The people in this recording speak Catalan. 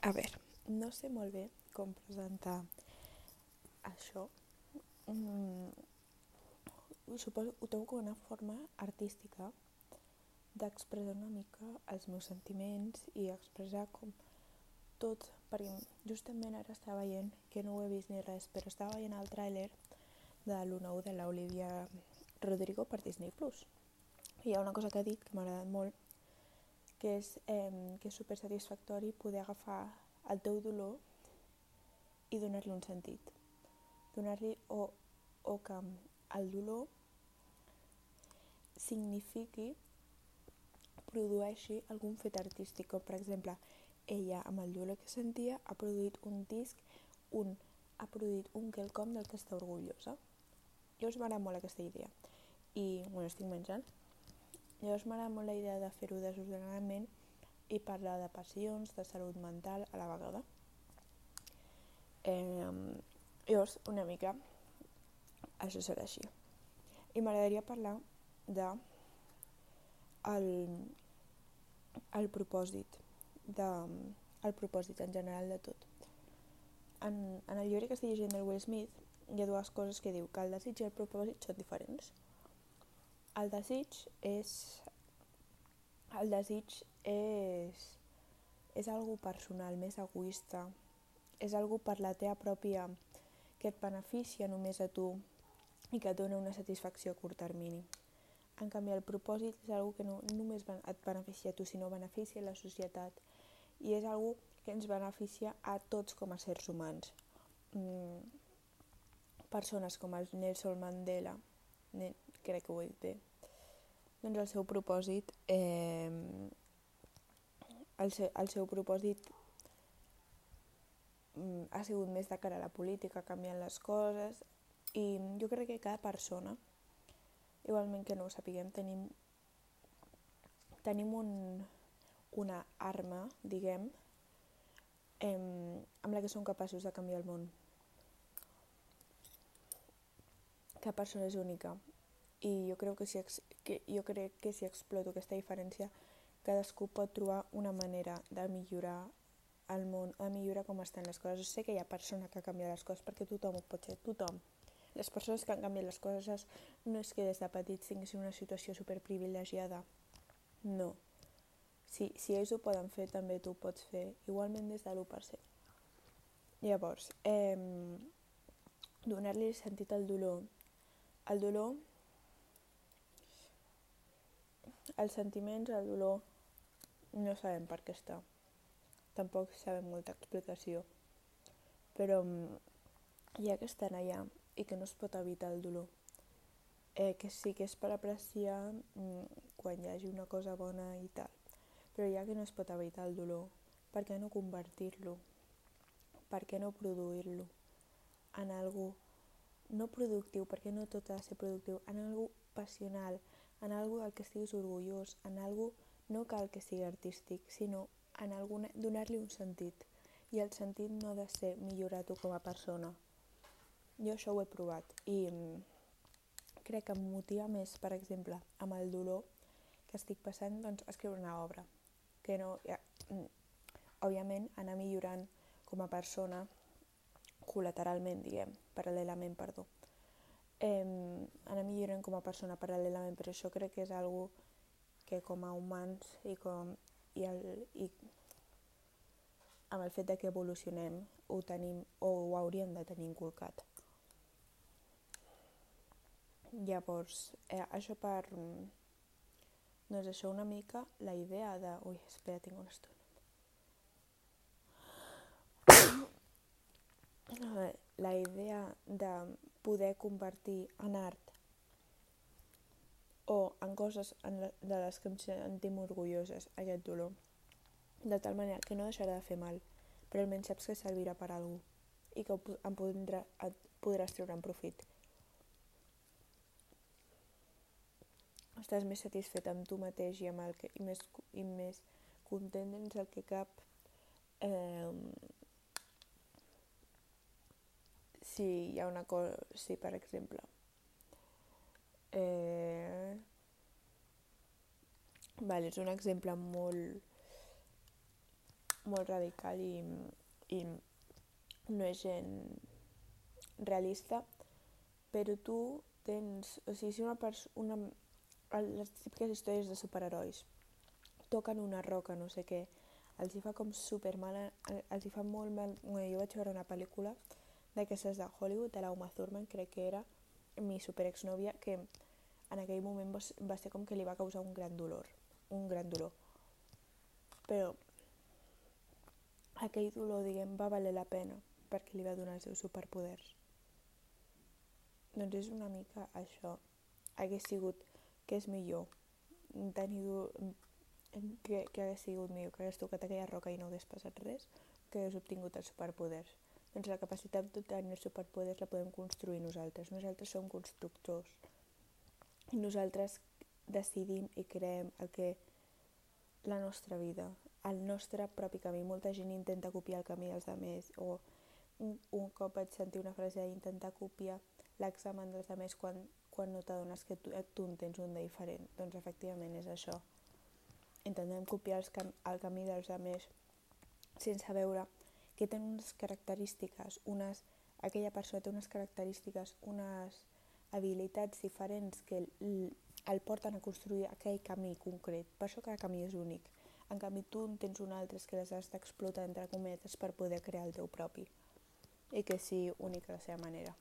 A veure, no sé molt bé com presentar això. Mm, suposo ho trobo com una forma artística d'expressar una mica els meus sentiments i expressar com tot, perquè justament ara estava veient, que no ho he vist ni res, però estava veient el tràiler de l'1 de l'Olivia Rodrigo per Disney+. Plus. Hi ha una cosa que ha dit que m'ha agradat molt, que és eh, que és super satisfactori poder agafar el teu dolor i donar-li un sentit. Donar-li o, o que el dolor signifiqui, produeixi algun fet artístic, com per exemple, ella amb el dolor que sentia ha produït un disc, un, ha produït un quelcom del que està orgullosa. Llavors m'agrada molt aquesta idea. I, bueno, estic menjant. Llavors m'agrada molt la idea de fer-ho desordenadament i parlar de passions, de salut mental a la vegada. Eh, llavors, una mica, això serà així. I m'agradaria parlar de el, el propòsit, de, el propòsit en general de tot. En, en el llibre que estic llegint del Will Smith hi ha dues coses que diu que el desig i el propòsit són diferents. El desig és el desig és, és algo personal, més egoista, és algo per la teva pròpia que et beneficia només a tu i que et dona una satisfacció a curt termini. En canvi, el propòsit és algo que no només et beneficia a tu, sinó beneficia a la societat i és algo que ens beneficia a tots com a sers humans. Mm, persones com el Nelson Mandela, crec que ho he dit bé, doncs el seu propòsit eh, el, seu, el seu propòsit mm, ha sigut més de cara a la política, canviant les coses i jo crec que cada persona igualment que no ho sapiguem tenim tenim un, una arma, diguem, eh, amb la que som capaços de canviar el món. Cada persona és única i jo crec que si, que, jo crec que si exploto aquesta diferència cadascú pot trobar una manera de millorar el món, de millorar com estan les coses. Sé que hi ha persona que ha canviat les coses perquè tothom ho pot ser, tothom. Les persones que han canviat les coses no és que des de petits tinguessin una situació superprivilegiada. No. Si, si ells ho poden fer, també tu ho pots fer, igualment des de l'1%. Llavors, eh, donar-li sentit al dolor. El dolor Els sentiments, el dolor, no sabem per què està. Tampoc sabem molta explicació. Però mm, ja que estan allà i que no es pot evitar el dolor, eh, que sí que és per apreciar mm, quan hi hagi una cosa bona i tal. Però ja que no es pot evitar el dolor, per què no convertir-lo? Per què no produir-lo en algú no productiu, perquè no tot ha de ser productiu, en algú passional, en algo del que estiguis orgullós, en algo no cal que sigui artístic, sinó en alguna, donar-li un sentit. I el sentit no ha de ser millorar tu com a persona. Jo això ho he provat i mm, crec que em motiva més, per exemple, amb el dolor que estic passant, doncs, escriure una obra. Que no, ja, mm, òbviament, anar millorant com a persona col·lateralment, diguem, paral·lelament, perdó eh, anar millorant com a persona paral·lelament, però això crec que és algo que com a humans i, com, i, el, i amb el fet de que evolucionem ho tenim o ho hauríem de tenir inculcat. Llavors, eh, això per... Doncs això una mica la idea de... Ui, espera, tinc una estona. la idea de poder convertir en art o en coses en la, de les que em sentim orgulloses aquest dolor, de tal manera que no deixarà de fer mal, però almenys saps que servirà per a algú i que em podrà, et podràs treure en profit. Estàs més satisfet amb tu mateix i, amb el que, i, més, i més content dins el que cap eh, si hi ha una cosa, si per exemple eh, vale, és un exemple molt molt radical i, i no és gent realista, però tu tens... O sigui, si una persona... Les típiques històries de superherois toquen una roca, no sé què, els hi fa com super mal, els hi fa molt mal... Bueno, jo vaig veure una pel·lícula d'aquestes de Hollywood, de l'Uma Thurman, crec que era mi superexnòvia, que en aquell moment va, ser com que li va causar un gran dolor, un gran dolor. Però aquell dolor, diguem, va valer la pena perquè li va donar els seus superpoders. Doncs és una mica això. Hagués sigut que és millor tenir que, que hagués sigut millor que hagués tocat aquella roca i no hagués passat res, que hagués obtingut els superpoders. Doncs la capacitat d'obtenir els superpoders la podem construir nosaltres. Nosaltres som constructors. I nosaltres decidim i creem el que la nostra vida, el nostre propi camí. Molta gent intenta copiar el camí dels altres o un, un cop vaig sentir una frase d'intentar copiar l'examen dels altres quan, quan no t'adones que tu, tu en tens un de diferent. Doncs efectivament és això. Intentem copiar els cam el camí dels altres sense veure que tenen unes característiques, unes, aquella persona té unes característiques, unes habilitats diferents que el, el porten a construir aquell camí concret. Per això cada camí és únic. En canvi, tu en tens un altre que les has d'explotar entre cometes per poder crear el teu propi i que sigui únic a la seva manera.